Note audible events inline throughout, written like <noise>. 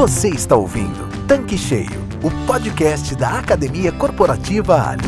Você está ouvindo Tanque Cheio, o podcast da Academia Corporativa Ali.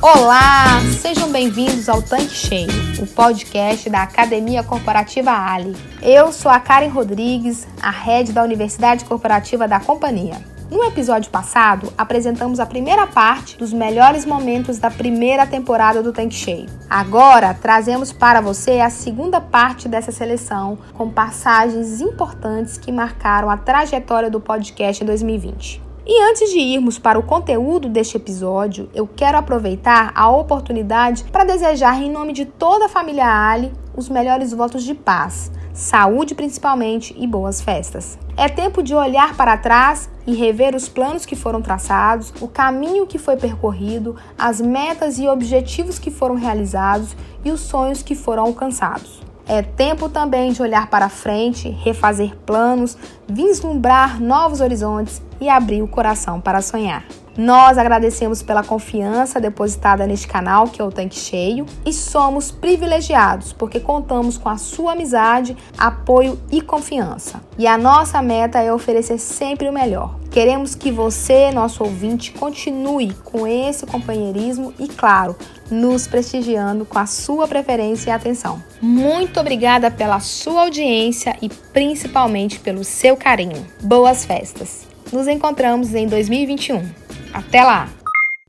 Olá, sejam bem-vindos ao Tanque Cheio, o podcast da Academia Corporativa Ali. Eu sou a Karen Rodrigues, a head da Universidade Corporativa da companhia. No episódio passado, apresentamos a primeira parte dos melhores momentos da primeira temporada do Tanque Cheio. Agora, trazemos para você a segunda parte dessa seleção, com passagens importantes que marcaram a trajetória do podcast em 2020. E antes de irmos para o conteúdo deste episódio, eu quero aproveitar a oportunidade para desejar, em nome de toda a família Ali, os melhores votos de paz, saúde principalmente e boas festas. É tempo de olhar para trás e rever os planos que foram traçados, o caminho que foi percorrido, as metas e objetivos que foram realizados e os sonhos que foram alcançados. É tempo também de olhar para frente, refazer planos, vislumbrar novos horizontes e abrir o coração para sonhar. Nós agradecemos pela confiança depositada neste canal, que é o Tanque Cheio, e somos privilegiados porque contamos com a sua amizade, apoio e confiança. E a nossa meta é oferecer sempre o melhor. Queremos que você, nosso ouvinte, continue com esse companheirismo e, claro, nos prestigiando com a sua preferência e atenção. Muito obrigada pela sua audiência e principalmente pelo seu carinho. Boas festas! Nos encontramos em 2021. Até lá!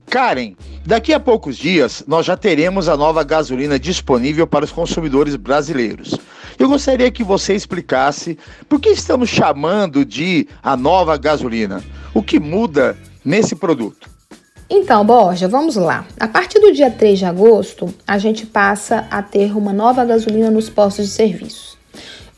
Karen, daqui a poucos dias nós já teremos a nova gasolina disponível para os consumidores brasileiros. Eu gostaria que você explicasse por que estamos chamando de a nova gasolina. O que muda nesse produto? Então, Borja, vamos lá. A partir do dia 3 de agosto, a gente passa a ter uma nova gasolina nos postos de serviço.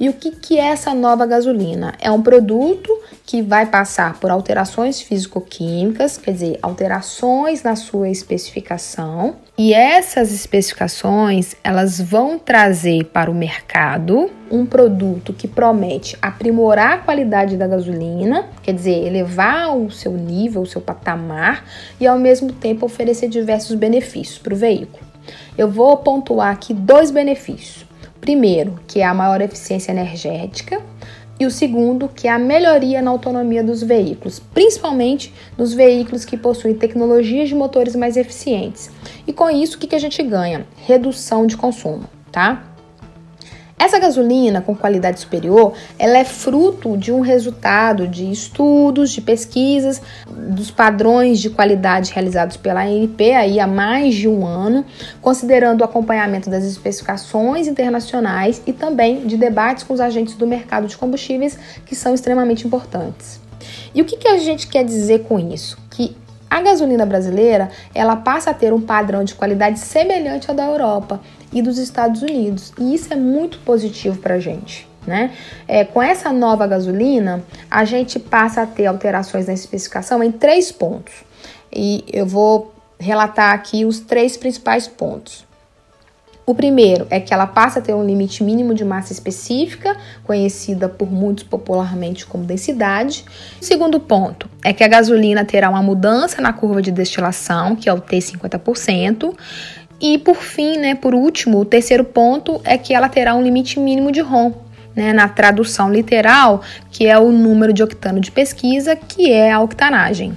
E o que, que é essa nova gasolina? É um produto que vai passar por alterações físico-químicas, quer dizer, alterações na sua especificação. E essas especificações, elas vão trazer para o mercado um produto que promete aprimorar a qualidade da gasolina, quer dizer, elevar o seu nível, o seu patamar e ao mesmo tempo oferecer diversos benefícios para o veículo. Eu vou pontuar aqui dois benefícios. Primeiro, que é a maior eficiência energética, e o segundo, que é a melhoria na autonomia dos veículos, principalmente nos veículos que possuem tecnologias de motores mais eficientes. E com isso, o que a gente ganha? Redução de consumo, tá? Essa gasolina com qualidade superior, ela é fruto de um resultado de estudos, de pesquisas, dos padrões de qualidade realizados pela ANP aí há mais de um ano, considerando o acompanhamento das especificações internacionais e também de debates com os agentes do mercado de combustíveis que são extremamente importantes. E o que, que a gente quer dizer com isso? Que a gasolina brasileira ela passa a ter um padrão de qualidade semelhante ao da Europa e dos Estados Unidos. E isso é muito positivo para a gente. Né? É, com essa nova gasolina, a gente passa a ter alterações na especificação em três pontos. E eu vou relatar aqui os três principais pontos. O primeiro é que ela passa a ter um limite mínimo de massa específica, conhecida por muitos popularmente como densidade. O segundo ponto é que a gasolina terá uma mudança na curva de destilação, que é o T50%. E por fim, né, por último, o terceiro ponto é que ela terá um limite mínimo de ROM, né, na tradução literal, que é o número de octano de pesquisa, que é a octanagem.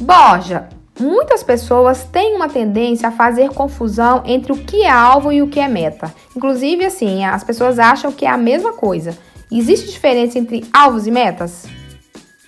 Borja, muitas pessoas têm uma tendência a fazer confusão entre o que é alvo e o que é meta. Inclusive, assim, as pessoas acham que é a mesma coisa. Existe diferença entre alvos e metas?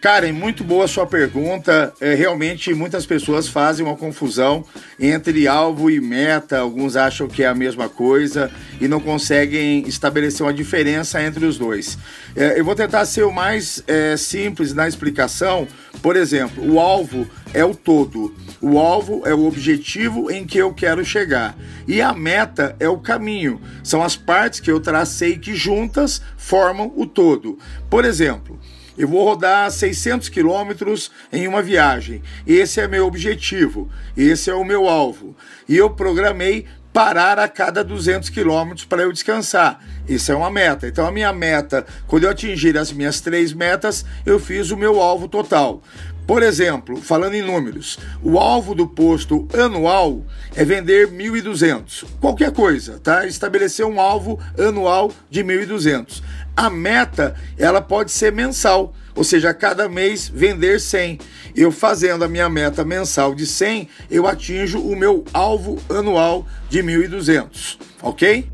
Karen, muito boa sua pergunta. É, realmente, muitas pessoas fazem uma confusão entre alvo e meta. Alguns acham que é a mesma coisa e não conseguem estabelecer uma diferença entre os dois. É, eu vou tentar ser o mais é, simples na explicação. Por exemplo, o alvo é o todo. O alvo é o objetivo em que eu quero chegar. E a meta é o caminho. São as partes que eu tracei que juntas formam o todo. Por exemplo, eu vou rodar 600 quilômetros em uma viagem. Esse é meu objetivo, esse é o meu alvo. E eu programei parar a cada 200 quilômetros para eu descansar. Isso é uma meta. Então, a minha meta, quando eu atingir as minhas três metas, eu fiz o meu alvo total. Por exemplo, falando em números, o alvo do posto anual é vender 1.200. Qualquer coisa, tá? Estabelecer um alvo anual de 1.200. A meta, ela pode ser mensal, ou seja, cada mês vender 100. Eu fazendo a minha meta mensal de 100, eu atinjo o meu alvo anual de 1.200, ok?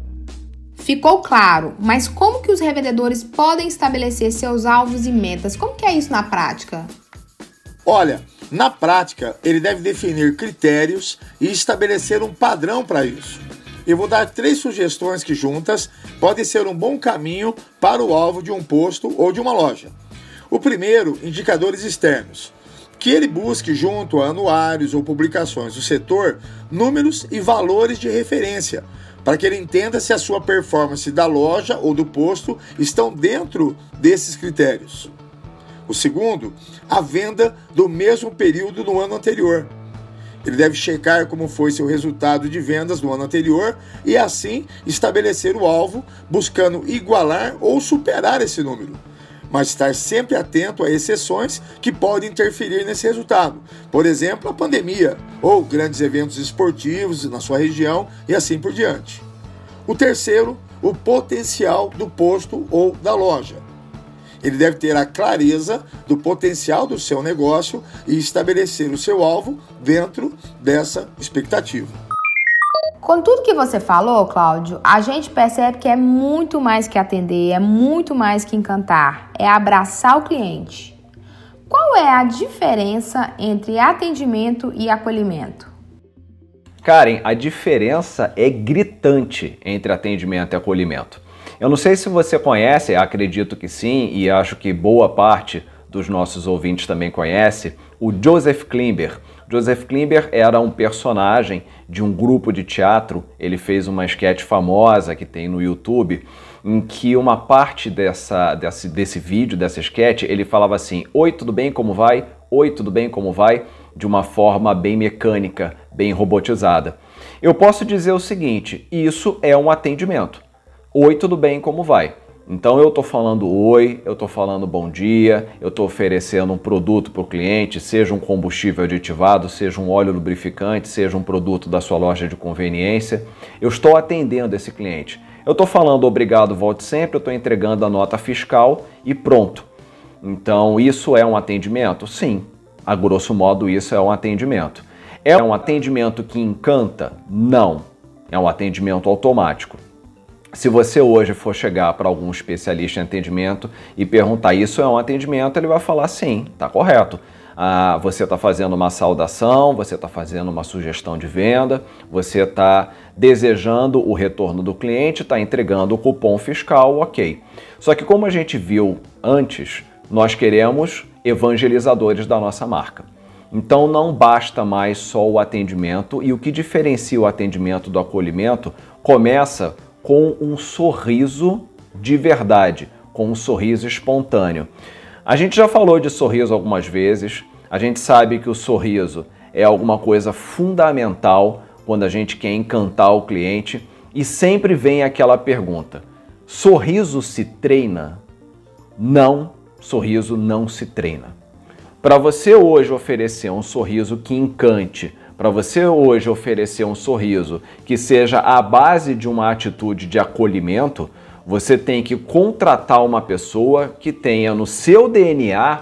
Ficou claro, mas como que os revendedores podem estabelecer seus alvos e metas? Como que é isso na prática? Olha, na prática, ele deve definir critérios e estabelecer um padrão para isso. Eu vou dar três sugestões que juntas podem ser um bom caminho para o alvo de um posto ou de uma loja. O primeiro, indicadores externos. Que ele busque, junto a anuários ou publicações do setor, números e valores de referência, para que ele entenda se a sua performance da loja ou do posto estão dentro desses critérios. O segundo, a venda do mesmo período no ano anterior. Ele deve checar como foi seu resultado de vendas no ano anterior e assim estabelecer o alvo, buscando igualar ou superar esse número. Mas estar sempre atento a exceções que podem interferir nesse resultado. Por exemplo, a pandemia ou grandes eventos esportivos na sua região e assim por diante. O terceiro, o potencial do posto ou da loja. Ele deve ter a clareza do potencial do seu negócio e estabelecer o seu alvo dentro dessa expectativa. Com tudo que você falou, Cláudio, a gente percebe que é muito mais que atender, é muito mais que encantar, é abraçar o cliente. Qual é a diferença entre atendimento e acolhimento? Karen, a diferença é gritante entre atendimento e acolhimento. Eu não sei se você conhece, acredito que sim, e acho que boa parte dos nossos ouvintes também conhece, o Joseph Klimber. Joseph Klimber era um personagem de um grupo de teatro. Ele fez uma sketch famosa que tem no YouTube, em que uma parte dessa, desse, desse vídeo, dessa sketch, ele falava assim: Oi, tudo bem? Como vai? Oi, tudo bem? Como vai? De uma forma bem mecânica, bem robotizada. Eu posso dizer o seguinte: isso é um atendimento. Oi, tudo bem? Como vai? Então eu estou falando oi, eu estou falando bom dia, eu estou oferecendo um produto para o cliente, seja um combustível aditivado, seja um óleo lubrificante, seja um produto da sua loja de conveniência. Eu estou atendendo esse cliente. Eu estou falando obrigado, volte sempre, eu estou entregando a nota fiscal e pronto. Então isso é um atendimento? Sim, a grosso modo isso é um atendimento. É um atendimento que encanta? Não. É um atendimento automático. Se você hoje for chegar para algum especialista em atendimento e perguntar isso é um atendimento, ele vai falar sim, está correto. Ah, você está fazendo uma saudação, você está fazendo uma sugestão de venda, você está desejando o retorno do cliente, está entregando o cupom fiscal, ok. Só que como a gente viu antes, nós queremos evangelizadores da nossa marca. Então não basta mais só o atendimento e o que diferencia o atendimento do acolhimento começa com um sorriso de verdade, com um sorriso espontâneo. A gente já falou de sorriso algumas vezes, a gente sabe que o sorriso é alguma coisa fundamental quando a gente quer encantar o cliente e sempre vem aquela pergunta: sorriso se treina? Não, sorriso não se treina. Para você hoje oferecer um sorriso que encante, para você hoje oferecer um sorriso que seja a base de uma atitude de acolhimento, você tem que contratar uma pessoa que tenha no seu DNA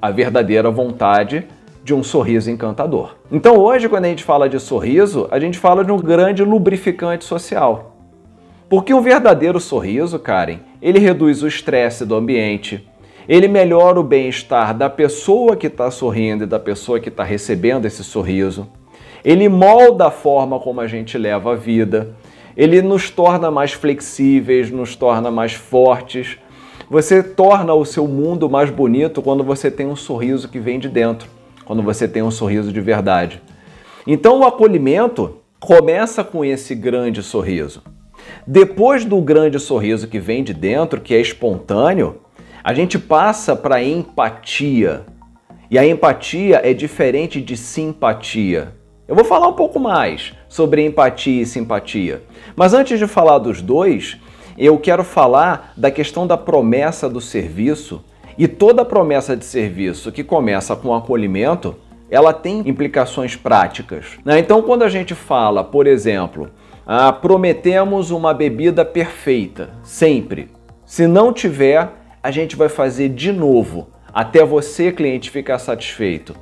a verdadeira vontade de um sorriso encantador. Então hoje, quando a gente fala de sorriso, a gente fala de um grande lubrificante social. Porque um verdadeiro sorriso, Karen, ele reduz o estresse do ambiente, ele melhora o bem-estar da pessoa que está sorrindo e da pessoa que está recebendo esse sorriso. Ele molda a forma como a gente leva a vida. Ele nos torna mais flexíveis, nos torna mais fortes. Você torna o seu mundo mais bonito quando você tem um sorriso que vem de dentro, quando você tem um sorriso de verdade. Então o acolhimento começa com esse grande sorriso. Depois do grande sorriso que vem de dentro, que é espontâneo, a gente passa para empatia. E a empatia é diferente de simpatia. Eu vou falar um pouco mais sobre empatia e simpatia. Mas antes de falar dos dois, eu quero falar da questão da promessa do serviço E toda promessa de serviço que começa com acolhimento, ela tem implicações práticas. Né? Então, quando a gente fala, por exemplo, ah, prometemos uma bebida perfeita, sempre. Se não tiver, a gente vai fazer de novo, até você, cliente, ficar satisfeito.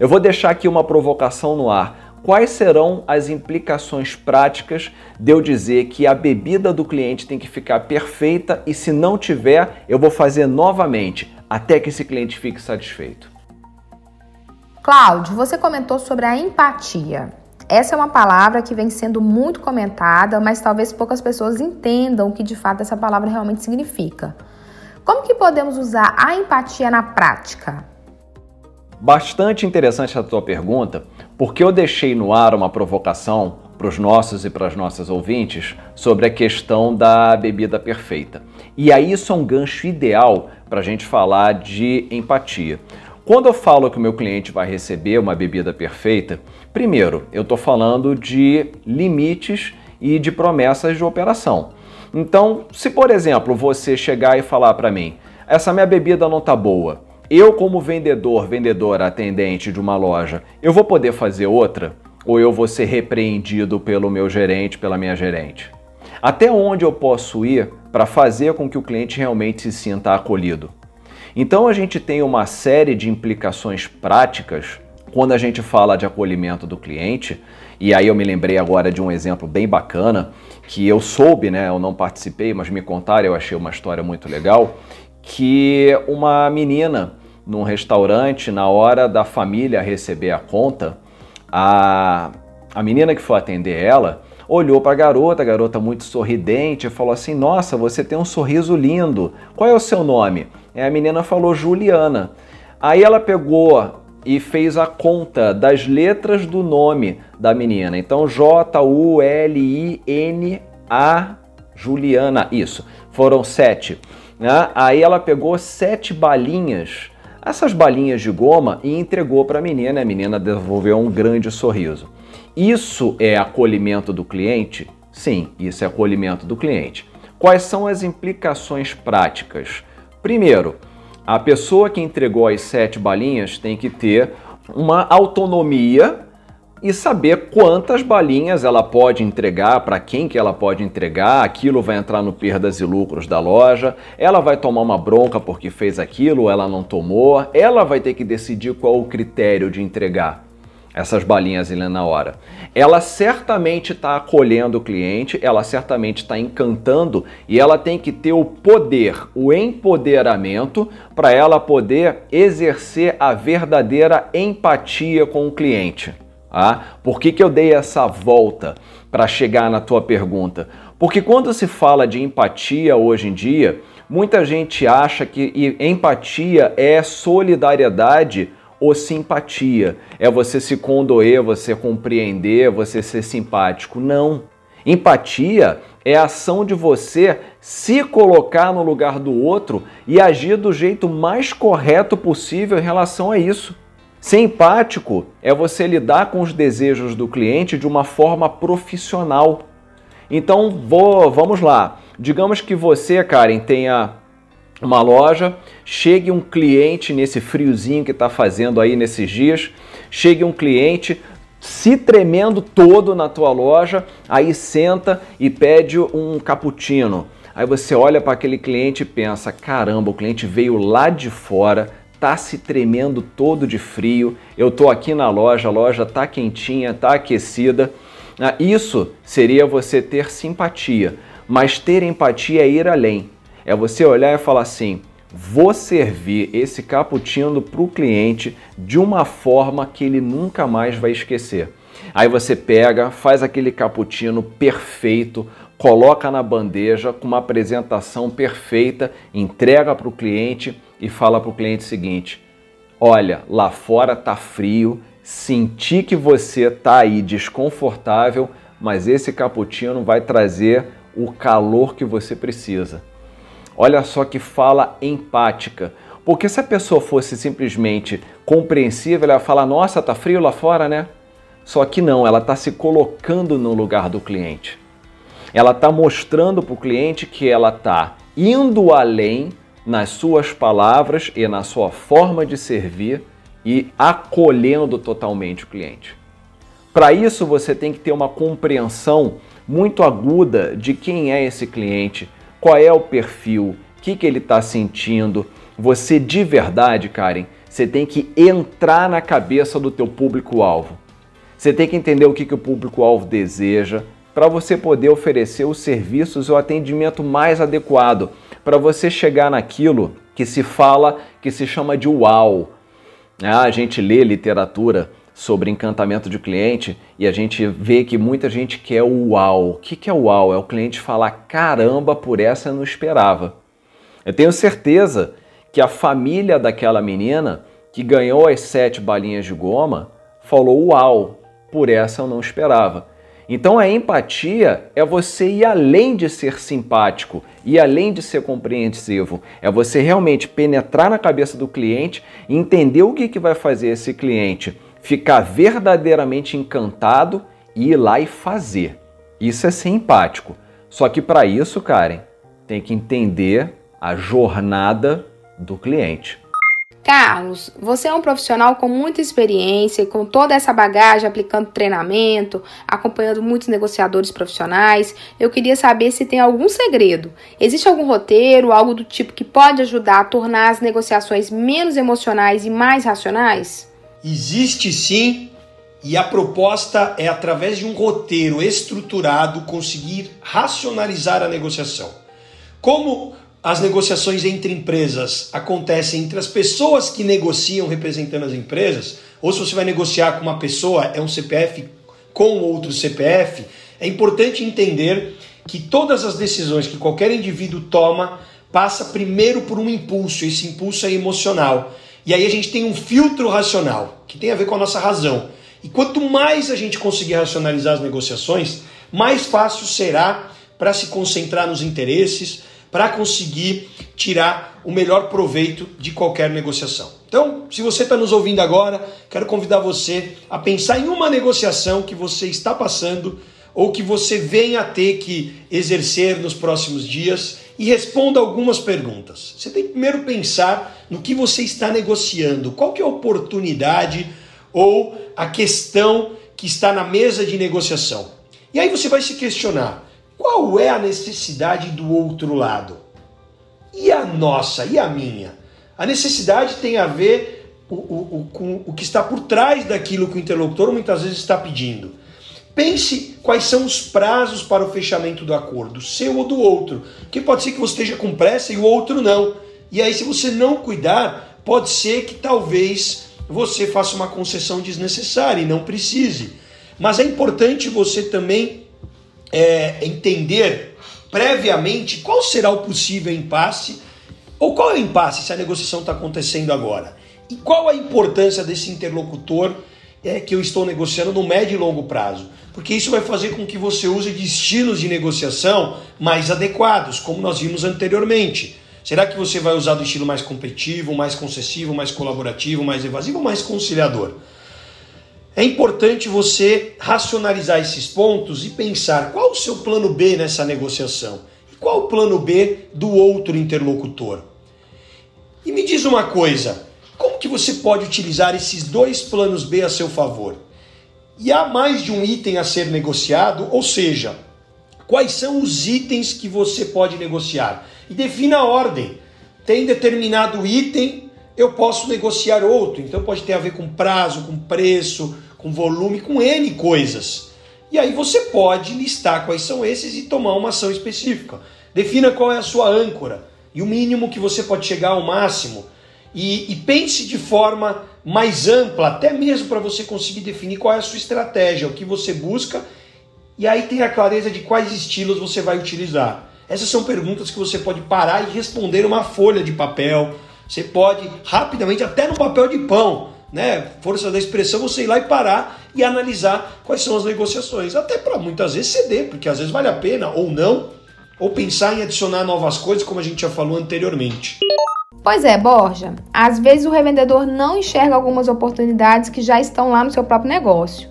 Eu vou deixar aqui uma provocação no ar. Quais serão as implicações práticas de eu dizer que a bebida do cliente tem que ficar perfeita e se não tiver, eu vou fazer novamente? até que esse cliente fique satisfeito. Cláudio, você comentou sobre a empatia. Essa é uma palavra que vem sendo muito comentada, mas talvez poucas pessoas entendam o que de fato essa palavra realmente significa. Como que podemos usar a empatia na prática? Bastante interessante a tua pergunta, porque eu deixei no ar uma provocação para os nossos e para as nossas ouvintes sobre a questão da bebida perfeita. E aí isso é um gancho ideal para a gente falar de empatia. Quando eu falo que o meu cliente vai receber uma bebida perfeita, primeiro, eu estou falando de limites e de promessas de operação. Então, se por exemplo você chegar e falar para mim, essa minha bebida não tá boa, eu como vendedor, vendedora, atendente de uma loja, eu vou poder fazer outra? ou eu vou ser repreendido pelo meu gerente, pela minha gerente? Até onde eu posso ir para fazer com que o cliente realmente se sinta acolhido? Então a gente tem uma série de implicações práticas quando a gente fala de acolhimento do cliente, e aí eu me lembrei agora de um exemplo bem bacana que eu soube, né? Eu não participei, mas me contaram, eu achei uma história muito legal, que uma menina num restaurante, na hora da família receber a conta, a, a menina que foi atender ela olhou para a garota, a garota muito sorridente, e falou assim: Nossa, você tem um sorriso lindo. Qual é o seu nome? E a menina falou Juliana. Aí ela pegou e fez a conta das letras do nome da menina. Então, J-U-L-I-N-A Juliana. Isso, foram sete. Né? Aí ela pegou sete balinhas essas balinhas de goma e entregou para a menina. A menina devolveu um grande sorriso. Isso é acolhimento do cliente? Sim, isso é acolhimento do cliente. Quais são as implicações práticas? Primeiro, a pessoa que entregou as sete balinhas tem que ter uma autonomia e saber quantas balinhas ela pode entregar, para quem que ela pode entregar, aquilo vai entrar no perdas e lucros da loja, ela vai tomar uma bronca porque fez aquilo, ela não tomou, ela vai ter que decidir qual o critério de entregar essas balinhas ali na hora. Ela certamente está acolhendo o cliente, ela certamente está encantando e ela tem que ter o poder, o empoderamento para ela poder exercer a verdadeira empatia com o cliente. Ah, por que, que eu dei essa volta para chegar na tua pergunta? Porque quando se fala de empatia hoje em dia, muita gente acha que empatia é solidariedade ou simpatia. É você se condoer, você compreender, você ser simpático. Não. Empatia é a ação de você se colocar no lugar do outro e agir do jeito mais correto possível em relação a isso. Ser empático é você lidar com os desejos do cliente de uma forma profissional. Então, vou, vamos lá. Digamos que você, Karen, tenha uma loja, chegue um cliente nesse friozinho que está fazendo aí nesses dias, chegue um cliente se tremendo todo na tua loja, aí senta e pede um cappuccino. Aí você olha para aquele cliente e pensa: caramba, o cliente veio lá de fora tá se tremendo todo de frio. Eu tô aqui na loja, a loja tá quentinha, tá aquecida. Ah, isso seria você ter simpatia, mas ter empatia é ir além. É você olhar e falar assim: vou servir esse cappuccino para o cliente de uma forma que ele nunca mais vai esquecer. Aí você pega, faz aquele cappuccino perfeito, coloca na bandeja com uma apresentação perfeita, entrega para o cliente e fala para o cliente o seguinte: olha, lá fora tá frio, senti que você tá aí desconfortável, mas esse cappuccino vai trazer o calor que você precisa. Olha só que fala empática. Porque se a pessoa fosse simplesmente compreensível, ela ia falar: "Nossa, tá frio lá fora, né?" Só que não, ela está se colocando no lugar do cliente. Ela está mostrando para o cliente que ela está indo além nas suas palavras e na sua forma de servir e acolhendo totalmente o cliente. Para isso, você tem que ter uma compreensão muito aguda de quem é esse cliente, qual é o perfil, o que, que ele está sentindo. Você de verdade, Karen, você tem que entrar na cabeça do teu público-alvo. Você tem que entender o que, que o público-alvo deseja para você poder oferecer os serviços e o atendimento mais adequado, para você chegar naquilo que se fala, que se chama de uau. Ah, a gente lê literatura sobre encantamento de cliente e a gente vê que muita gente quer o uau. O que é o uau? É o cliente falar: caramba, por essa eu não esperava. Eu tenho certeza que a família daquela menina que ganhou as sete balinhas de goma falou: uau, por essa eu não esperava. Então a empatia é você ir além de ser simpático e além de ser compreensivo. É você realmente penetrar na cabeça do cliente entender o que, que vai fazer esse cliente ficar verdadeiramente encantado e ir lá e fazer. Isso é ser empático. Só que para isso, Karen, tem que entender a jornada do cliente. Carlos, você é um profissional com muita experiência, com toda essa bagagem aplicando treinamento, acompanhando muitos negociadores profissionais. Eu queria saber se tem algum segredo. Existe algum roteiro, algo do tipo que pode ajudar a tornar as negociações menos emocionais e mais racionais? Existe sim, e a proposta é, através de um roteiro estruturado, conseguir racionalizar a negociação. Como as negociações entre empresas acontecem entre as pessoas que negociam representando as empresas, ou se você vai negociar com uma pessoa, é um CPF com outro CPF, é importante entender que todas as decisões que qualquer indivíduo toma passa primeiro por um impulso, esse impulso é emocional. E aí a gente tem um filtro racional, que tem a ver com a nossa razão. E quanto mais a gente conseguir racionalizar as negociações, mais fácil será para se concentrar nos interesses, para conseguir tirar o melhor proveito de qualquer negociação. Então, se você está nos ouvindo agora, quero convidar você a pensar em uma negociação que você está passando ou que você venha a ter que exercer nos próximos dias e responda algumas perguntas. Você tem que primeiro pensar no que você está negociando, qual que é a oportunidade ou a questão que está na mesa de negociação. E aí você vai se questionar, qual é a necessidade do outro lado? E a nossa, e a minha? A necessidade tem a ver o, o, o, com o que está por trás daquilo que o interlocutor muitas vezes está pedindo. Pense quais são os prazos para o fechamento do acordo, seu ou do outro. Porque pode ser que você esteja com pressa e o outro não. E aí, se você não cuidar, pode ser que talvez você faça uma concessão desnecessária e não precise. Mas é importante você também é, entender previamente qual será o possível impasse, ou qual é o impasse se a negociação está acontecendo agora. E qual a importância desse interlocutor é, que eu estou negociando no médio e longo prazo porque isso vai fazer com que você use de estilos de negociação mais adequados, como nós vimos anteriormente. Será que você vai usar do estilo mais competitivo, mais concessivo, mais colaborativo, mais evasivo ou mais conciliador? É importante você racionalizar esses pontos e pensar qual o seu plano B nessa negociação e qual o plano B do outro interlocutor. E me diz uma coisa, como que você pode utilizar esses dois planos B a seu favor? E há mais de um item a ser negociado, ou seja, quais são os itens que você pode negociar? E defina a ordem. Tem determinado item, eu posso negociar outro. Então pode ter a ver com prazo, com preço, com volume, com N coisas. E aí você pode listar quais são esses e tomar uma ação específica. Defina qual é a sua âncora e o mínimo que você pode chegar ao máximo. E, e pense de forma mais ampla, até mesmo para você conseguir definir qual é a sua estratégia, o que você busca, e aí ter a clareza de quais estilos você vai utilizar. Essas são perguntas que você pode parar e responder uma folha de papel. Você pode rapidamente, até no papel de pão, né? Força da expressão, você ir lá e parar e analisar quais são as negociações. Até para muitas vezes ceder, porque às vezes vale a pena ou não, ou pensar em adicionar novas coisas, como a gente já falou anteriormente. Pois é, Borja. Às vezes o revendedor não enxerga algumas oportunidades que já estão lá no seu próprio negócio.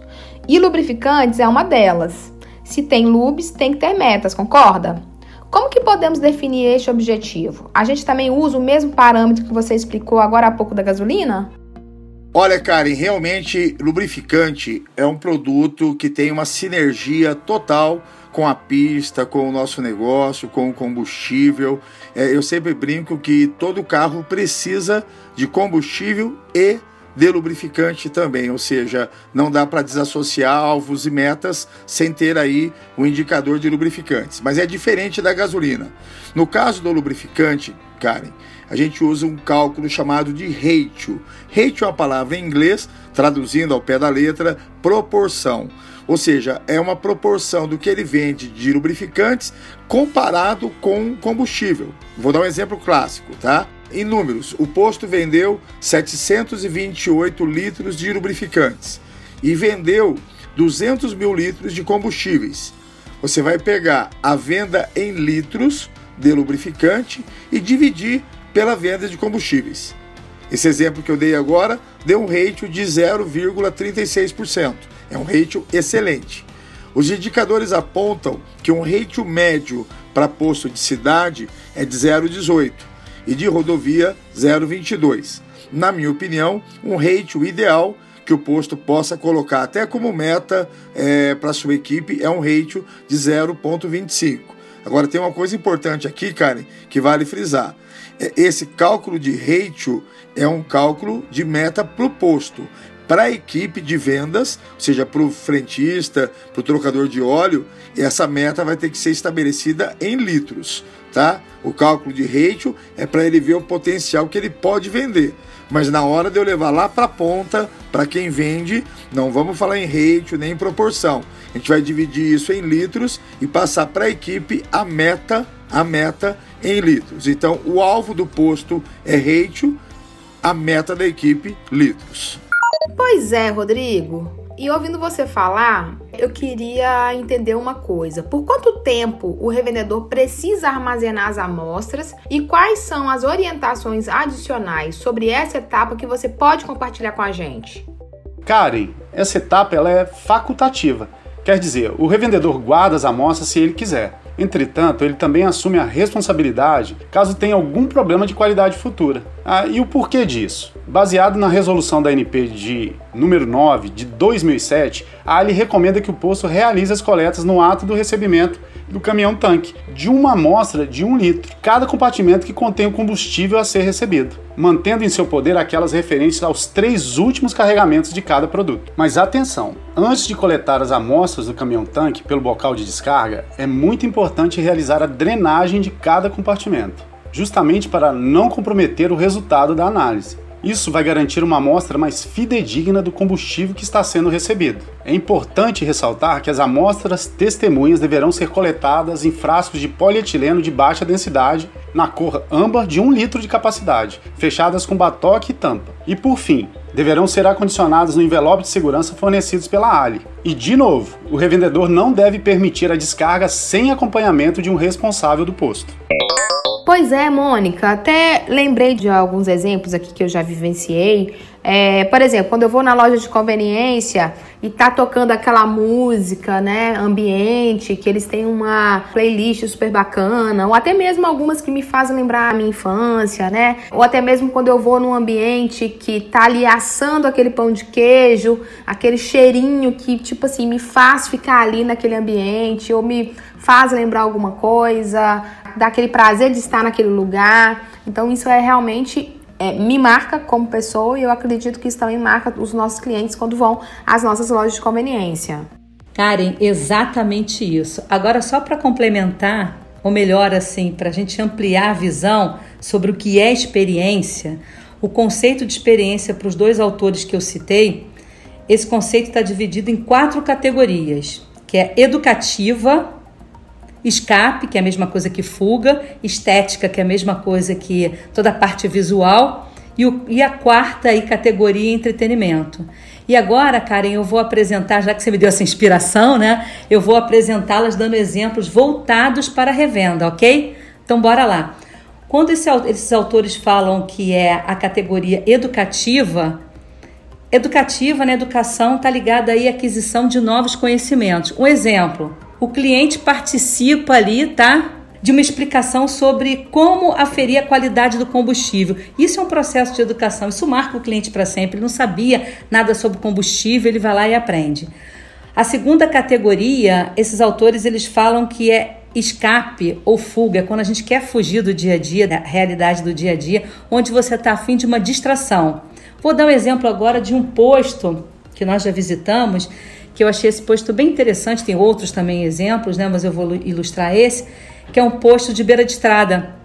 E lubrificantes é uma delas. Se tem lubes, tem que ter metas, concorda? Como que podemos definir este objetivo? A gente também usa o mesmo parâmetro que você explicou agora há pouco da gasolina? Olha, Karen, realmente lubrificante é um produto que tem uma sinergia total com a pista, com o nosso negócio, com o combustível. É, eu sempre brinco que todo carro precisa de combustível e de lubrificante também, ou seja, não dá para desassociar alvos e metas sem ter aí o um indicador de lubrificantes. Mas é diferente da gasolina. No caso do lubrificante, Karen, a gente usa um cálculo chamado de ratio. Ratio é uma palavra em inglês, traduzindo ao pé da letra, proporção. Ou seja, é uma proporção do que ele vende de lubrificantes comparado com combustível. Vou dar um exemplo clássico, tá? Em números, o posto vendeu 728 litros de lubrificantes e vendeu 200 mil litros de combustíveis. Você vai pegar a venda em litros de lubrificante e dividir pela venda de combustíveis. Esse exemplo que eu dei agora deu um ratio de 0,36%. É um ratio excelente. Os indicadores apontam que um ratio médio para posto de cidade é de 0,18 e de rodovia 0,22. Na minha opinião, um ratio ideal que o posto possa colocar até como meta é, para sua equipe é um ratio de 0,25. Agora tem uma coisa importante aqui, Karen, que vale frisar. É, esse cálculo de ratio é um cálculo de meta para o posto. Para a equipe de vendas, ou seja, para o frentista, para o trocador de óleo, essa meta vai ter que ser estabelecida em litros tá? O cálculo de ratio é para ele ver o potencial que ele pode vender. Mas na hora de eu levar lá para a ponta, para quem vende, não vamos falar em ratio nem em proporção. A gente vai dividir isso em litros e passar para a equipe a meta, a meta em litros. Então, o alvo do posto é ratio, a meta da equipe litros. Pois é, Rodrigo. E ouvindo você falar, eu queria entender uma coisa. Por quanto tempo o revendedor precisa armazenar as amostras e quais são as orientações adicionais sobre essa etapa que você pode compartilhar com a gente? Karen, essa etapa ela é facultativa. Quer dizer, o revendedor guarda as amostras se ele quiser. Entretanto, ele também assume a responsabilidade caso tenha algum problema de qualidade futura. Ah, e o porquê disso? Baseado na resolução da NP de número 9 de 2007, a Ali recomenda que o posto realize as coletas no ato do recebimento do caminhão-tanque de uma amostra de um litro, cada compartimento que contém o combustível a ser recebido, mantendo em seu poder aquelas referentes aos três últimos carregamentos de cada produto. Mas atenção, antes de coletar as amostras do caminhão-tanque pelo bocal de descarga, é muito importante realizar a drenagem de cada compartimento, justamente para não comprometer o resultado da análise. Isso vai garantir uma amostra mais fidedigna do combustível que está sendo recebido. É importante ressaltar que as amostras testemunhas deverão ser coletadas em frascos de polietileno de baixa densidade, na cor âmbar de 1 litro de capacidade, fechadas com batoque e tampa. E por fim, deverão ser acondicionadas no envelope de segurança fornecidos pela Ali. E de novo, o revendedor não deve permitir a descarga sem acompanhamento de um responsável do posto. Pois é, Mônica, até lembrei de alguns exemplos aqui que eu já vivenciei. É, por exemplo, quando eu vou na loja de conveniência e tá tocando aquela música, né, ambiente, que eles têm uma playlist super bacana, ou até mesmo algumas que me fazem lembrar a minha infância, né? Ou até mesmo quando eu vou num ambiente que tá ali assando aquele pão de queijo, aquele cheirinho que, tipo assim, me faz ficar ali naquele ambiente, ou me faz lembrar alguma coisa, dá aquele prazer de estar naquele lugar. Então, isso é realmente é, me marca como pessoa e eu acredito que isso também marca os nossos clientes quando vão às nossas lojas de conveniência. Karen, exatamente isso. Agora, só para complementar, ou melhor, assim, para a gente ampliar a visão sobre o que é experiência, o conceito de experiência para os dois autores que eu citei, esse conceito está dividido em quatro categorias, que é educativa, escape, que é a mesma coisa que fuga, estética, que é a mesma coisa que toda a parte visual, e, o, e a quarta aí, categoria entretenimento. E agora, Karen, eu vou apresentar, já que você me deu essa inspiração, né? Eu vou apresentá-las dando exemplos voltados para a revenda, ok? Então, bora lá. Quando esse, esses autores falam que é a categoria educativa, educativa né, educação está ligada aí à aquisição de novos conhecimentos. Um exemplo, o cliente participa ali, tá? de uma explicação sobre como aferir a qualidade do combustível. Isso é um processo de educação, isso marca o cliente para sempre. Ele não sabia nada sobre combustível, ele vai lá e aprende. A segunda categoria, esses autores eles falam que é escape ou fuga, quando a gente quer fugir do dia a dia, da realidade do dia a dia, onde você está afim de uma distração. Vou dar um exemplo agora de um posto que nós já visitamos, que eu achei esse posto bem interessante, tem outros também exemplos, né, mas eu vou ilustrar esse, que é um posto de beira de estrada.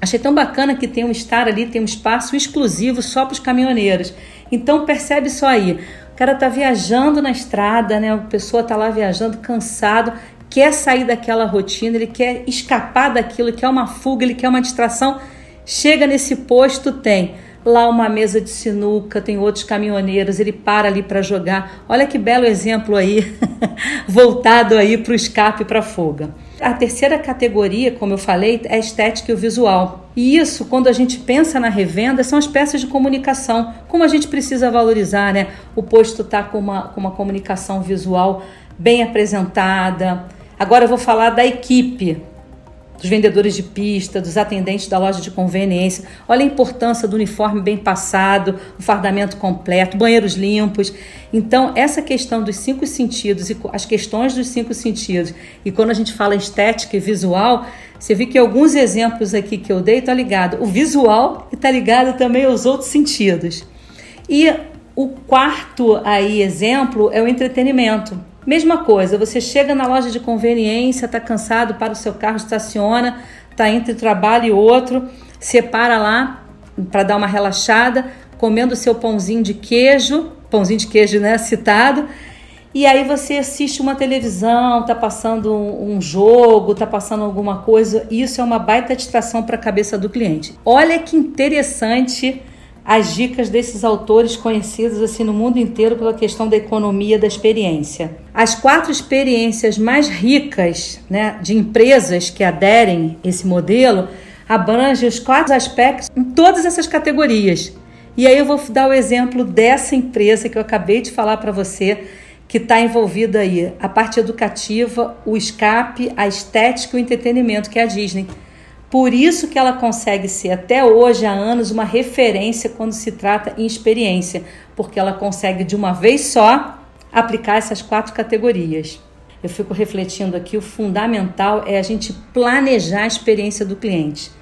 Achei tão bacana que tem um estar ali, tem um espaço exclusivo só para os caminhoneiros. Então percebe só aí, o cara tá viajando na estrada, né? A pessoa tá lá viajando, cansado, quer sair daquela rotina, ele quer escapar daquilo, quer uma fuga, ele quer uma distração. Chega nesse posto, tem lá uma mesa de sinuca, tem outros caminhoneiros, ele para ali para jogar. Olha que belo exemplo aí, <laughs> voltado aí para o escape para a fuga. A terceira categoria, como eu falei, é a estética e o visual. E isso, quando a gente pensa na revenda, são as peças de comunicação. Como a gente precisa valorizar, né? O posto está com uma, com uma comunicação visual bem apresentada. Agora eu vou falar da equipe dos vendedores de pista, dos atendentes da loja de conveniência. Olha a importância do uniforme bem passado, o fardamento completo, banheiros limpos. Então, essa questão dos cinco sentidos e as questões dos cinco sentidos, e quando a gente fala estética e visual, você vê que alguns exemplos aqui que eu dei está ligado o visual está ligado também aos outros sentidos. E o quarto aí exemplo é o entretenimento. Mesma coisa, você chega na loja de conveniência, está cansado, para o seu carro, estaciona, está entre trabalho e outro, separa lá para dar uma relaxada, comendo seu pãozinho de queijo, pãozinho de queijo, né, citado, e aí você assiste uma televisão, tá passando um jogo, tá passando alguma coisa, isso é uma baita distração para a cabeça do cliente. Olha que interessante as dicas desses autores conhecidos assim no mundo inteiro pela questão da economia da experiência. As quatro experiências mais ricas né, de empresas que aderem esse modelo abrangem os quatro aspectos em todas essas categorias. E aí eu vou dar o exemplo dessa empresa que eu acabei de falar para você, que está envolvida aí, a parte educativa, o escape, a estética e o entretenimento, que é a Disney. Por isso que ela consegue ser até hoje há anos uma referência quando se trata em experiência, porque ela consegue de uma vez só aplicar essas quatro categorias. Eu fico refletindo aqui, o fundamental é a gente planejar a experiência do cliente.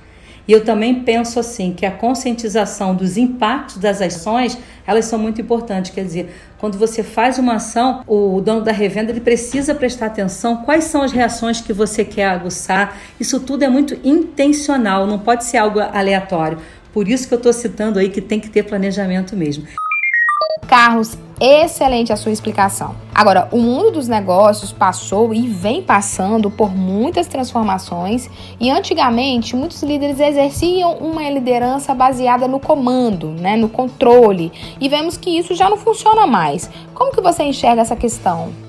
E eu também penso assim que a conscientização dos impactos das ações, elas são muito importantes. Quer dizer, quando você faz uma ação, o dono da revenda ele precisa prestar atenção quais são as reações que você quer aguçar. Isso tudo é muito intencional, não pode ser algo aleatório. Por isso que eu estou citando aí que tem que ter planejamento mesmo. Carlos, excelente a sua explicação. Agora, o mundo dos negócios passou e vem passando por muitas transformações e antigamente muitos líderes exerciam uma liderança baseada no comando, né, no controle, e vemos que isso já não funciona mais. Como que você enxerga essa questão?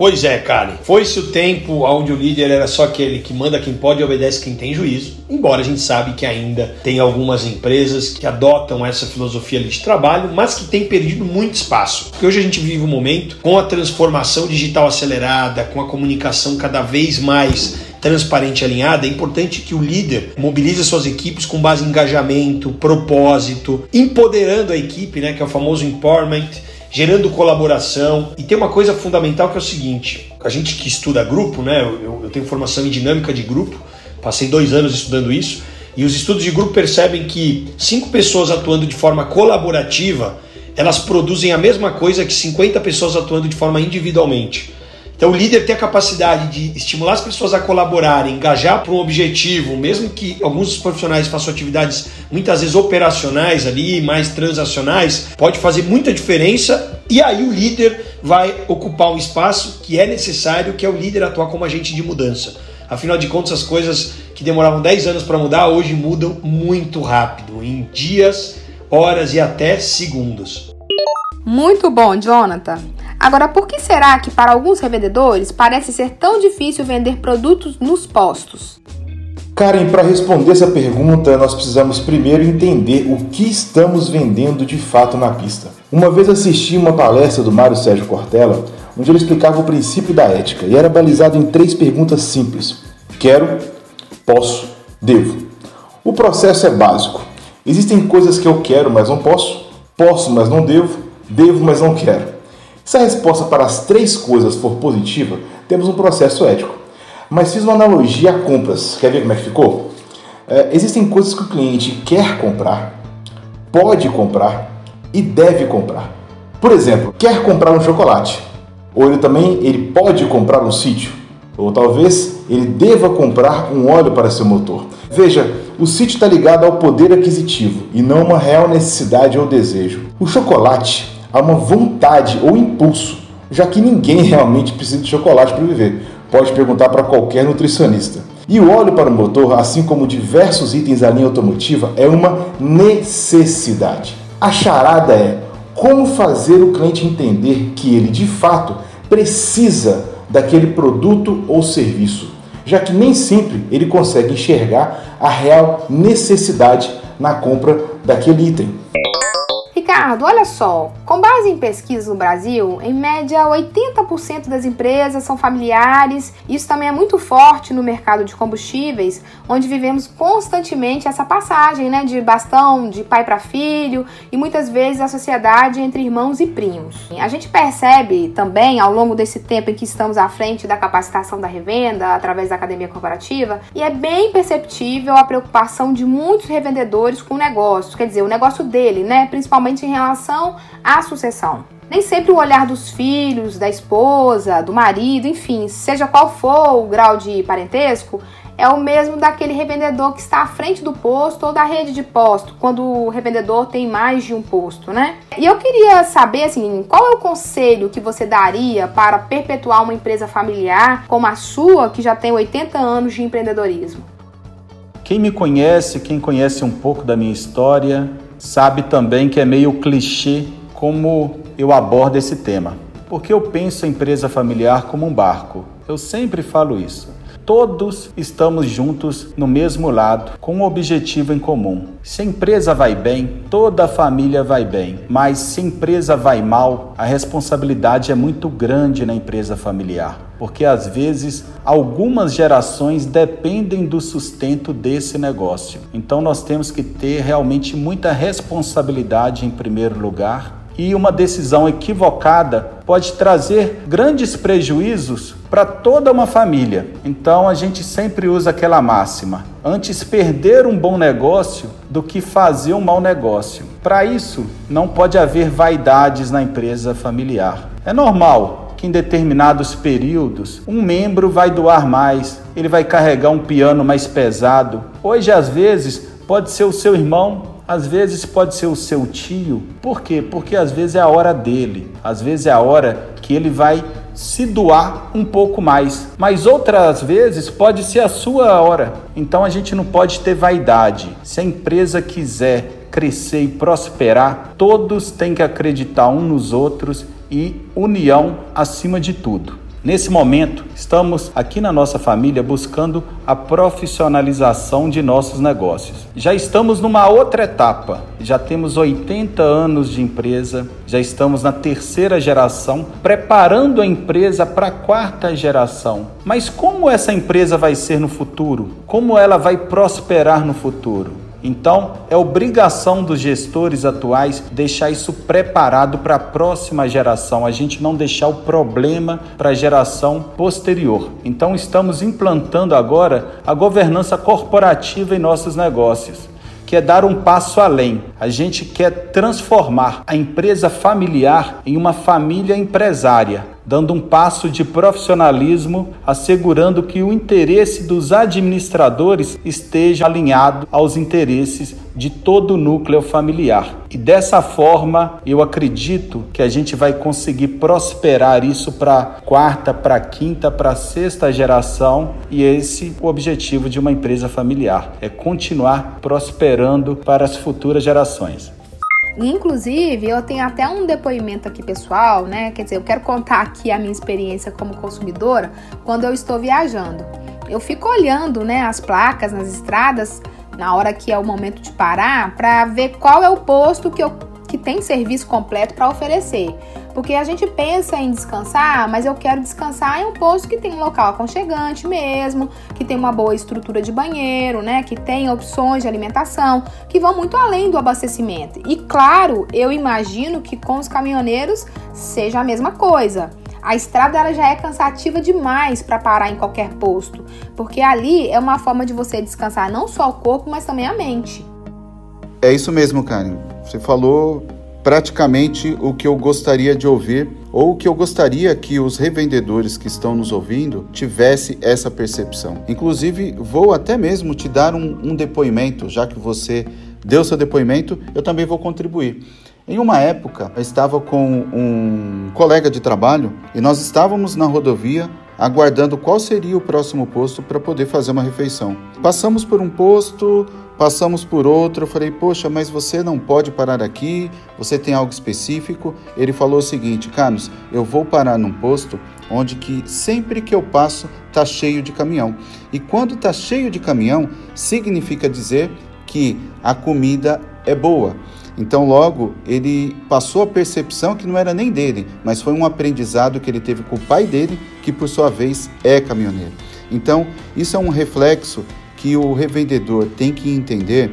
Pois é, Karen. Foi-se o tempo onde o líder era só aquele que manda quem pode e obedece quem tem juízo. Embora a gente sabe que ainda tem algumas empresas que adotam essa filosofia de trabalho, mas que tem perdido muito espaço. Porque hoje a gente vive um momento com a transformação digital acelerada, com a comunicação cada vez mais transparente e alinhada, é importante que o líder mobilize suas equipes com base em engajamento, propósito, empoderando a equipe, né, que é o famoso empowerment, gerando colaboração. E tem uma coisa fundamental que é o seguinte: a gente que estuda grupo, né? Eu, eu tenho formação em dinâmica de grupo, passei dois anos estudando isso, e os estudos de grupo percebem que cinco pessoas atuando de forma colaborativa elas produzem a mesma coisa que 50 pessoas atuando de forma individualmente. Então, o líder tem a capacidade de estimular as pessoas a colaborarem, engajar para um objetivo, mesmo que alguns profissionais façam atividades muitas vezes operacionais ali, mais transacionais, pode fazer muita diferença. E aí, o líder vai ocupar um espaço que é necessário, que é o líder atuar como agente de mudança. Afinal de contas, as coisas que demoravam 10 anos para mudar hoje mudam muito rápido, em dias, horas e até segundos. Muito bom, Jonathan. Agora, por que será que para alguns revendedores parece ser tão difícil vender produtos nos postos? Karen, para responder essa pergunta, nós precisamos primeiro entender o que estamos vendendo de fato na pista. Uma vez assisti uma palestra do Mário Sérgio Cortella, onde ele explicava o princípio da ética e era balizado em três perguntas simples: quero, Posso, devo. O processo é básico. Existem coisas que eu quero, mas não posso. Posso, mas não devo. Devo, mas não quero. Se a resposta para as três coisas for positiva, temos um processo ético. Mas fiz uma analogia a compras. Quer ver como é que ficou? É, existem coisas que o cliente quer comprar, pode comprar e deve comprar. Por exemplo, quer comprar um chocolate, ou ele também ele pode comprar um sítio, ou talvez ele deva comprar um óleo para seu motor. Veja, o sítio está ligado ao poder aquisitivo e não uma real necessidade ou desejo. O chocolate há uma vontade ou impulso, já que ninguém realmente precisa de chocolate para viver. Pode perguntar para qualquer nutricionista. E o óleo para o motor, assim como diversos itens da linha automotiva, é uma necessidade. A charada é como fazer o cliente entender que ele de fato precisa daquele produto ou serviço, já que nem sempre ele consegue enxergar a real necessidade na compra daquele item. Ricardo, olha só, com base em pesquisas no Brasil, em média 80% das empresas são familiares. Isso também é muito forte no mercado de combustíveis, onde vivemos constantemente essa passagem, né, de bastão de pai para filho e muitas vezes a sociedade entre irmãos e primos. A gente percebe também ao longo desse tempo em que estamos à frente da capacitação da revenda através da academia corporativa, e é bem perceptível a preocupação de muitos revendedores com o negócio, quer dizer, o negócio dele, né, principalmente em relação à sucessão. Nem sempre o olhar dos filhos, da esposa, do marido, enfim, seja qual for o grau de parentesco, é o mesmo daquele revendedor que está à frente do posto ou da rede de posto, quando o revendedor tem mais de um posto, né? E eu queria saber, assim, qual é o conselho que você daria para perpetuar uma empresa familiar como a sua, que já tem 80 anos de empreendedorismo? Quem me conhece, quem conhece um pouco da minha história, sabe também que é meio clichê como eu abordo esse tema. Porque eu penso a empresa familiar como um barco. Eu sempre falo isso. Todos estamos juntos no mesmo lado, com um objetivo em comum. Se a empresa vai bem, toda a família vai bem. Mas se a empresa vai mal, a responsabilidade é muito grande na empresa familiar. Porque às vezes algumas gerações dependem do sustento desse negócio. Então nós temos que ter realmente muita responsabilidade em primeiro lugar e uma decisão equivocada pode trazer grandes prejuízos para toda uma família. Então a gente sempre usa aquela máxima: antes perder um bom negócio do que fazer um mau negócio. Para isso, não pode haver vaidades na empresa familiar. É normal que em determinados períodos um membro vai doar mais, ele vai carregar um piano mais pesado. Hoje, às vezes, pode ser o seu irmão às vezes pode ser o seu tio. Por quê? Porque às vezes é a hora dele. Às vezes é a hora que ele vai se doar um pouco mais. Mas outras vezes pode ser a sua hora. Então a gente não pode ter vaidade. Se a empresa quiser crescer e prosperar, todos têm que acreditar uns nos outros e união acima de tudo. Nesse momento, estamos aqui na nossa família buscando a profissionalização de nossos negócios. Já estamos numa outra etapa, já temos 80 anos de empresa, já estamos na terceira geração, preparando a empresa para a quarta geração. Mas como essa empresa vai ser no futuro? Como ela vai prosperar no futuro? Então, é obrigação dos gestores atuais deixar isso preparado para a próxima geração, a gente não deixar o problema para a geração posterior. Então, estamos implantando agora a governança corporativa em nossos negócios que é dar um passo além. A gente quer transformar a empresa familiar em uma família empresária, dando um passo de profissionalismo, assegurando que o interesse dos administradores esteja alinhado aos interesses de todo o núcleo familiar. E dessa forma, eu acredito que a gente vai conseguir prosperar isso para quarta, para quinta, para sexta geração, e esse é o objetivo de uma empresa familiar, é continuar prosperando para as futuras gerações. Inclusive, eu tenho até um depoimento aqui pessoal, né? Quer dizer, eu quero contar aqui a minha experiência como consumidora quando eu estou viajando. Eu fico olhando, né, as placas nas estradas na hora que é o momento de parar para ver qual é o posto que eu que tem serviço completo para oferecer. Porque a gente pensa em descansar, mas eu quero descansar em um posto que tem um local aconchegante mesmo, que tem uma boa estrutura de banheiro, né? Que tem opções de alimentação, que vão muito além do abastecimento. E claro, eu imagino que com os caminhoneiros seja a mesma coisa. A estrada ela já é cansativa demais para parar em qualquer posto, porque ali é uma forma de você descansar não só o corpo, mas também a mente. É isso mesmo, Karen. Você falou praticamente o que eu gostaria de ouvir ou o que eu gostaria que os revendedores que estão nos ouvindo tivesse essa percepção. Inclusive, vou até mesmo te dar um, um depoimento, já que você deu seu depoimento, eu também vou contribuir. Em uma época, eu estava com um colega de trabalho e nós estávamos na rodovia aguardando qual seria o próximo posto para poder fazer uma refeição. Passamos por um posto, passamos por outro, eu falei: "Poxa, mas você não pode parar aqui, você tem algo específico?". Ele falou o seguinte: "Carlos, eu vou parar num posto onde que sempre que eu passo tá cheio de caminhão. E quando tá cheio de caminhão, significa dizer que a comida é boa. Então, logo, ele passou a percepção que não era nem dele, mas foi um aprendizado que ele teve com o pai dele, que por sua vez é caminhoneiro. Então, isso é um reflexo que o revendedor tem que entender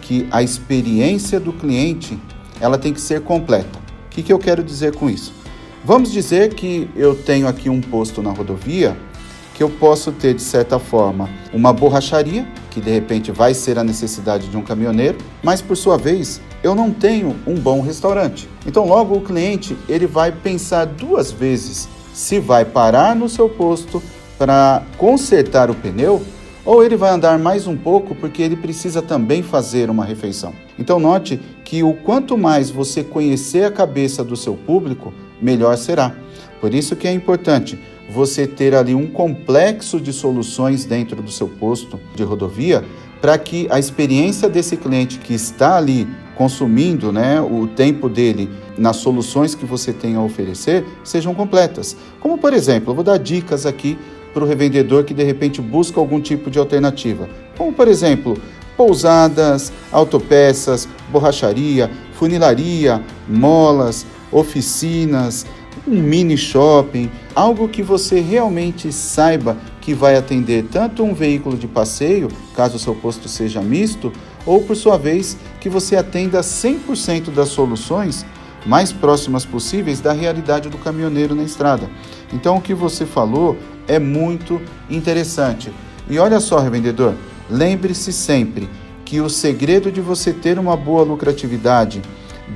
que a experiência do cliente ela tem que ser completa. O que, que eu quero dizer com isso? Vamos dizer que eu tenho aqui um posto na rodovia que eu posso ter, de certa forma, uma borracharia, que de repente vai ser a necessidade de um caminhoneiro, mas por sua vez, eu não tenho um bom restaurante. Então, logo o cliente ele vai pensar duas vezes se vai parar no seu posto para consertar o pneu ou ele vai andar mais um pouco porque ele precisa também fazer uma refeição. Então note que o quanto mais você conhecer a cabeça do seu público, melhor será. Por isso que é importante você ter ali um complexo de soluções dentro do seu posto de rodovia para que a experiência desse cliente que está ali consumindo né, o tempo dele nas soluções que você tem a oferecer sejam completas. Como, por exemplo, eu vou dar dicas aqui para o revendedor que de repente busca algum tipo de alternativa. Como, por exemplo, pousadas, autopeças, borracharia, funilaria, molas, oficinas, um mini shopping, algo que você realmente saiba que vai atender tanto um veículo de passeio, caso o seu posto seja misto, ou por sua vez que você atenda 100% das soluções mais próximas possíveis da realidade do caminhoneiro na estrada. Então o que você falou é muito interessante. E olha só, revendedor, lembre-se sempre que o segredo de você ter uma boa lucratividade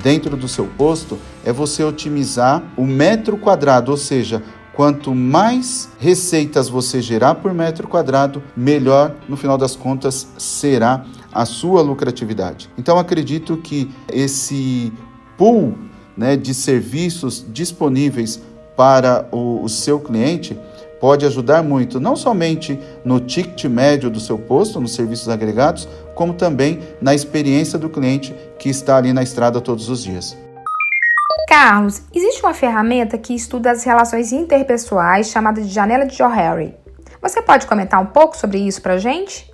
dentro do seu posto é você otimizar o metro quadrado, ou seja, quanto mais receitas você gerar por metro quadrado, melhor no final das contas será a sua lucratividade. Então acredito que esse pool né, de serviços disponíveis para o, o seu cliente pode ajudar muito, não somente no ticket médio do seu posto, nos serviços agregados, como também na experiência do cliente que está ali na estrada todos os dias. Carlos, existe uma ferramenta que estuda as relações interpessoais chamada de janela de Johari. Você pode comentar um pouco sobre isso para gente?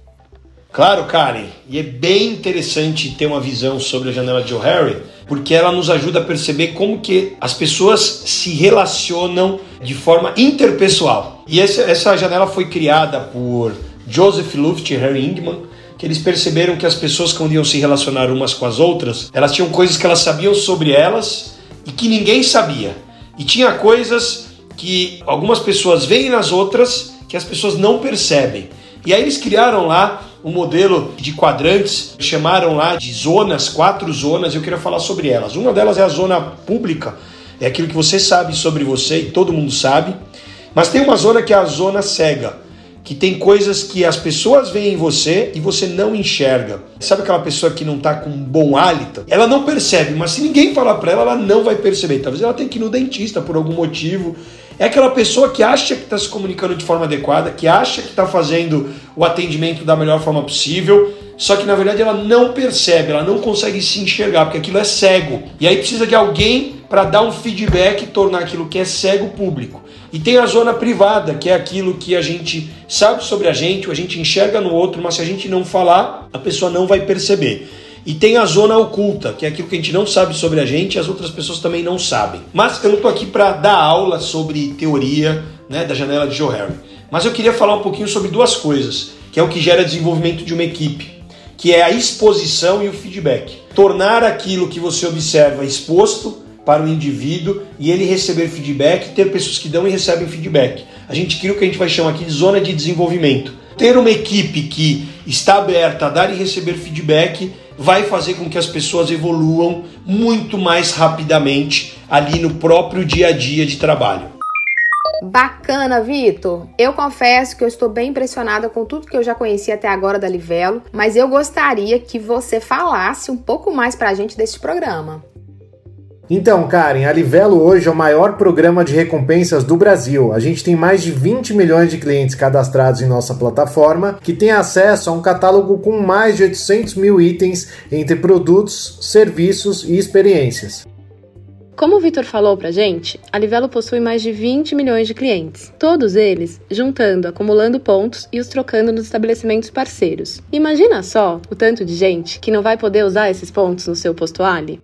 Claro, Karen. E é bem interessante ter uma visão sobre a janela de O'Harry, porque ela nos ajuda a perceber como que as pessoas se relacionam de forma interpessoal. E essa, essa janela foi criada por Joseph Luft e Harry Ingman, que eles perceberam que as pessoas quando iam se relacionar umas com as outras, elas tinham coisas que elas sabiam sobre elas e que ninguém sabia. E tinha coisas que algumas pessoas veem nas outras que as pessoas não percebem. E aí eles criaram lá um modelo de quadrantes, chamaram lá de zonas, quatro zonas, eu queria falar sobre elas. Uma delas é a zona pública, é aquilo que você sabe sobre você e todo mundo sabe. Mas tem uma zona que é a zona cega, que tem coisas que as pessoas veem em você e você não enxerga. Sabe aquela pessoa que não está com um bom hálito? Ela não percebe, mas se ninguém falar para ela, ela não vai perceber. Talvez ela tenha que ir no dentista por algum motivo é aquela pessoa que acha que está se comunicando de forma adequada, que acha que está fazendo o atendimento da melhor forma possível, só que na verdade ela não percebe, ela não consegue se enxergar, porque aquilo é cego. E aí precisa de alguém para dar um feedback e tornar aquilo que é cego público. E tem a zona privada, que é aquilo que a gente sabe sobre a gente, a gente enxerga no outro, mas se a gente não falar, a pessoa não vai perceber. E tem a zona oculta, que é aquilo que a gente não sabe sobre a gente e as outras pessoas também não sabem. Mas eu não estou aqui para dar aula sobre teoria né, da janela de Joe Harry. Mas eu queria falar um pouquinho sobre duas coisas, que é o que gera desenvolvimento de uma equipe, que é a exposição e o feedback. Tornar aquilo que você observa exposto para o indivíduo e ele receber feedback, ter pessoas que dão e recebem feedback. A gente cria o que a gente vai chamar aqui de zona de desenvolvimento. Ter uma equipe que está aberta a dar e receber feedback vai fazer com que as pessoas evoluam muito mais rapidamente ali no próprio dia a dia de trabalho. Bacana, Vitor. Eu confesso que eu estou bem impressionada com tudo que eu já conheci até agora da Livelo, mas eu gostaria que você falasse um pouco mais para a gente deste programa. Então, Karen, a Livelo hoje é o maior programa de recompensas do Brasil. A gente tem mais de 20 milhões de clientes cadastrados em nossa plataforma, que tem acesso a um catálogo com mais de 800 mil itens entre produtos, serviços e experiências. Como o Vitor falou pra gente, a Livelo possui mais de 20 milhões de clientes, todos eles juntando, acumulando pontos e os trocando nos estabelecimentos parceiros. Imagina só o tanto de gente que não vai poder usar esses pontos no seu posto Ali.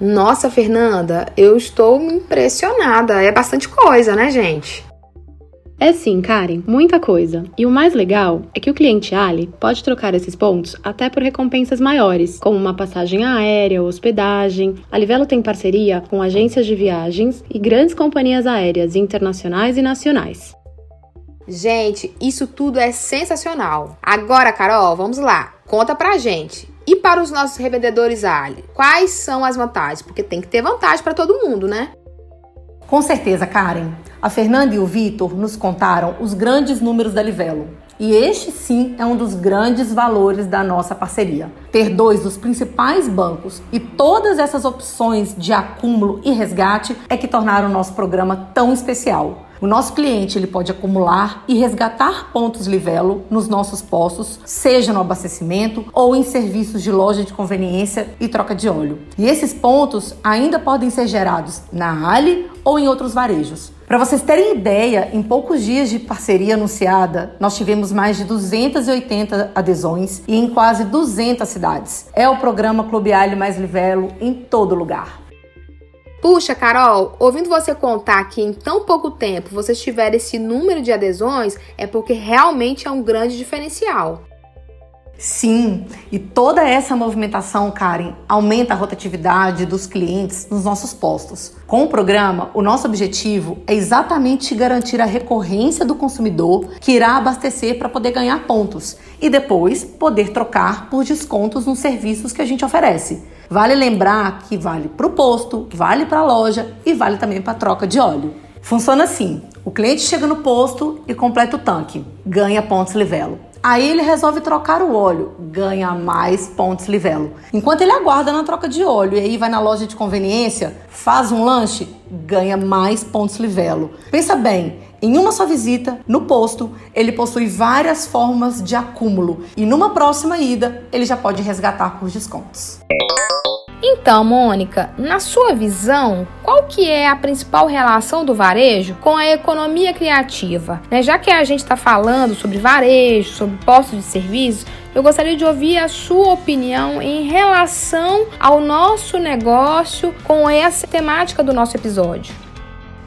Nossa, Fernanda, eu estou impressionada. É bastante coisa, né, gente? É sim, Karen, muita coisa. E o mais legal é que o cliente Ali pode trocar esses pontos até por recompensas maiores, como uma passagem aérea ou hospedagem. A Livelo tem parceria com agências de viagens e grandes companhias aéreas internacionais e nacionais. Gente, isso tudo é sensacional. Agora, Carol, vamos lá. Conta pra gente. E para os nossos revendedores Ali, quais são as vantagens? Porque tem que ter vantagem para todo mundo, né? Com certeza, Karen. A Fernanda e o Vitor nos contaram os grandes números da Livelo. E este sim é um dos grandes valores da nossa parceria. Ter dois dos principais bancos e todas essas opções de acúmulo e resgate é que tornaram o nosso programa tão especial. O nosso cliente ele pode acumular e resgatar pontos Livelo nos nossos postos, seja no abastecimento ou em serviços de loja de conveniência e troca de óleo. E esses pontos ainda podem ser gerados na Ali ou em outros varejos. Para vocês terem ideia, em poucos dias de parceria anunciada, nós tivemos mais de 280 adesões e em quase 200 cidades. É o programa Clube Ali mais Livelo em todo lugar. Puxa, Carol, ouvindo você contar que em tão pouco tempo vocês tiveram esse número de adesões, é porque realmente é um grande diferencial. Sim, e toda essa movimentação, Karen, aumenta a rotatividade dos clientes nos nossos postos. Com o programa, o nosso objetivo é exatamente garantir a recorrência do consumidor que irá abastecer para poder ganhar pontos e depois poder trocar por descontos nos serviços que a gente oferece. Vale lembrar que vale para o posto, vale para a loja e vale também para a troca de óleo. Funciona assim: o cliente chega no posto e completa o tanque, ganha pontos livelo. Aí ele resolve trocar o óleo, ganha mais pontos livelo. Enquanto ele aguarda na troca de óleo e aí vai na loja de conveniência, faz um lanche, ganha mais pontos livelo. Pensa bem, em uma só visita, no posto, ele possui várias formas de acúmulo e numa próxima ida, ele já pode resgatar por descontos. Então, Mônica, na sua visão, qual que é a principal relação do varejo com a economia criativa? Né? Já que a gente está falando sobre varejo, sobre postos de serviço, eu gostaria de ouvir a sua opinião em relação ao nosso negócio com essa temática do nosso episódio.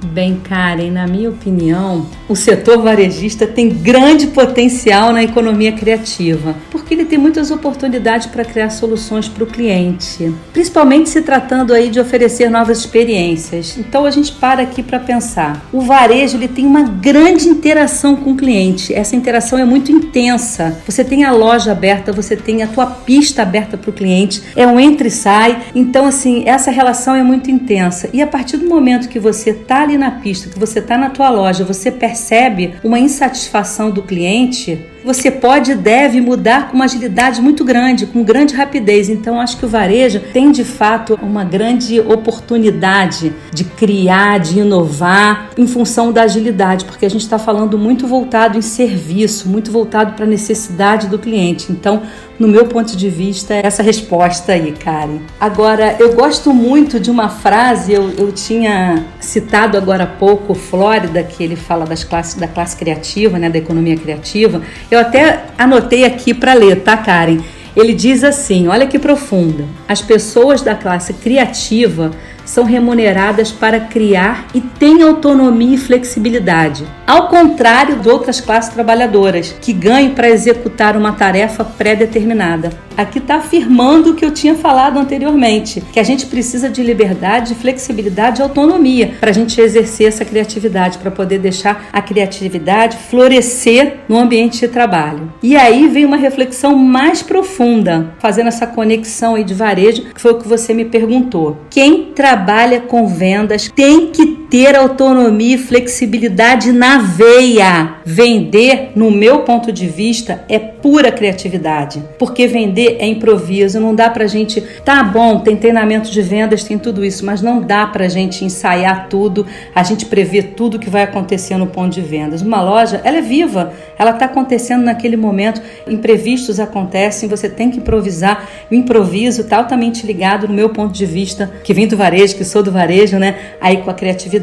Bem, Karen, na minha opinião, o setor varejista tem grande potencial na economia criativa, porque ele tem muitas oportunidades para criar soluções para o cliente, principalmente se tratando aí de oferecer novas experiências. Então a gente para aqui para pensar. O varejo ele tem uma grande interação com o cliente. Essa interação é muito intensa. Você tem a loja aberta, você tem a tua pista aberta para o cliente, é um entra e sai. Então assim, essa relação é muito intensa. E a partir do momento que você está ali na pista, que você está na tua loja, você percebe uma insatisfação do cliente, você pode e deve mudar com uma agilidade muito grande, com grande rapidez. Então, acho que o varejo tem de fato uma grande oportunidade de criar, de inovar em função da agilidade, porque a gente está falando muito voltado em serviço, muito voltado para a necessidade do cliente. Então, no meu ponto de vista, essa resposta aí, Karen. Agora, eu gosto muito de uma frase, eu, eu tinha citado agora há pouco Flórida, que ele fala das classes, da classe criativa, né, da economia criativa. Eu até anotei aqui para ler, tá, Karen? Ele diz assim: olha que profunda. As pessoas da classe criativa são remuneradas para criar e têm autonomia e flexibilidade. Ao contrário de outras classes trabalhadoras, que ganham para executar uma tarefa pré-determinada. Aqui está afirmando o que eu tinha falado anteriormente, que a gente precisa de liberdade, flexibilidade e autonomia para a gente exercer essa criatividade, para poder deixar a criatividade florescer no ambiente de trabalho. E aí vem uma reflexão mais profunda, fazendo essa conexão aí de varejo, que foi o que você me perguntou. Quem trabalha com vendas tem que ter autonomia e flexibilidade na veia. Vender, no meu ponto de vista, é pura criatividade, porque vender é improviso, não dá pra gente, tá bom, tem treinamento de vendas, tem tudo isso, mas não dá pra gente ensaiar tudo, a gente prever tudo que vai acontecer no ponto de vendas. Uma loja, ela é viva, ela tá acontecendo naquele momento, imprevistos acontecem, você tem que improvisar. O improviso tá altamente ligado no meu ponto de vista, que vim do varejo, que sou do varejo, né? Aí com a criatividade.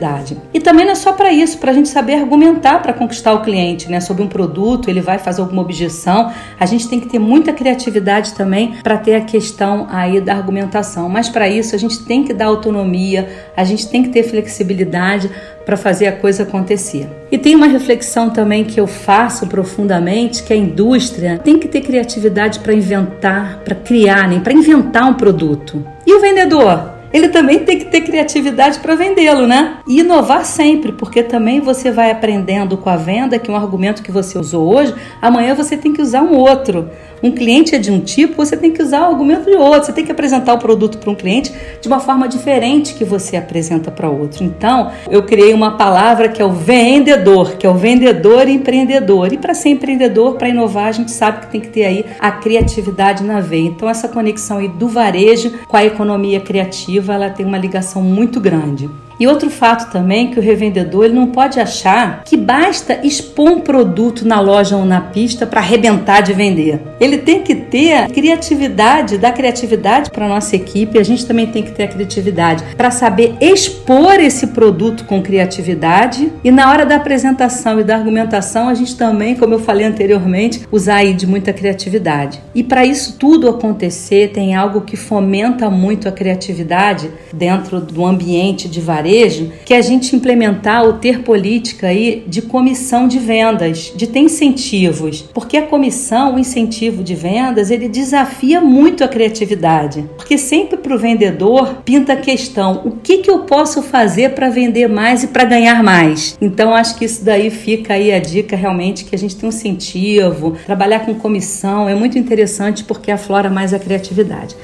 E também não é só para isso, para a gente saber argumentar para conquistar o cliente, né? Sobre um produto, ele vai fazer alguma objeção, a gente tem que ter muita criatividade também para ter a questão aí da argumentação. Mas para isso a gente tem que dar autonomia, a gente tem que ter flexibilidade para fazer a coisa acontecer. E tem uma reflexão também que eu faço profundamente, que a indústria tem que ter criatividade para inventar, para criar, nem né? para inventar um produto. E o vendedor? Ele também tem que ter criatividade para vendê-lo, né? E inovar sempre, porque também você vai aprendendo com a venda que um argumento que você usou hoje, amanhã você tem que usar um outro um cliente é de um tipo, você tem que usar o argumento de outro. Você tem que apresentar o produto para um cliente de uma forma diferente que você apresenta para outro. Então, eu criei uma palavra que é o vendedor, que é o vendedor empreendedor. E para ser empreendedor, para inovar, a gente sabe que tem que ter aí a criatividade na veia. Então, essa conexão aí do varejo com a economia criativa, ela tem uma ligação muito grande. E outro fato também que o revendedor ele não pode achar que basta expor um produto na loja ou na pista para arrebentar de vender. Ele tem que ter criatividade, dar criatividade para nossa equipe. A gente também tem que ter a criatividade para saber expor esse produto com criatividade e na hora da apresentação e da argumentação a gente também, como eu falei anteriormente, usar aí de muita criatividade. E para isso tudo acontecer tem algo que fomenta muito a criatividade dentro do ambiente de varejo varejo que a gente implementar o ter política aí de comissão de vendas, de ter incentivos, porque a comissão, o incentivo de vendas, ele desafia muito a criatividade, porque sempre para o vendedor pinta a questão: o que, que eu posso fazer para vender mais e para ganhar mais? Então acho que isso daí fica aí a dica realmente que a gente tem um incentivo, trabalhar com comissão é muito interessante porque aflora mais a criatividade.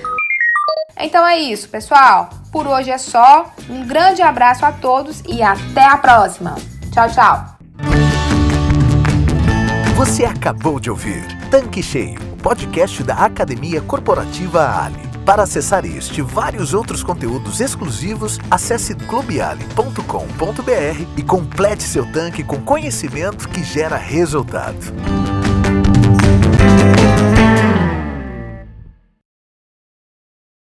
Então é isso, pessoal. Por hoje é só. Um grande abraço a todos e até a próxima. Tchau, tchau. Você acabou de ouvir Tanque Cheio, podcast da Academia Corporativa Ali. Para acessar este e vários outros conteúdos exclusivos, acesse globiale.com.br e complete seu tanque com conhecimento que gera resultado.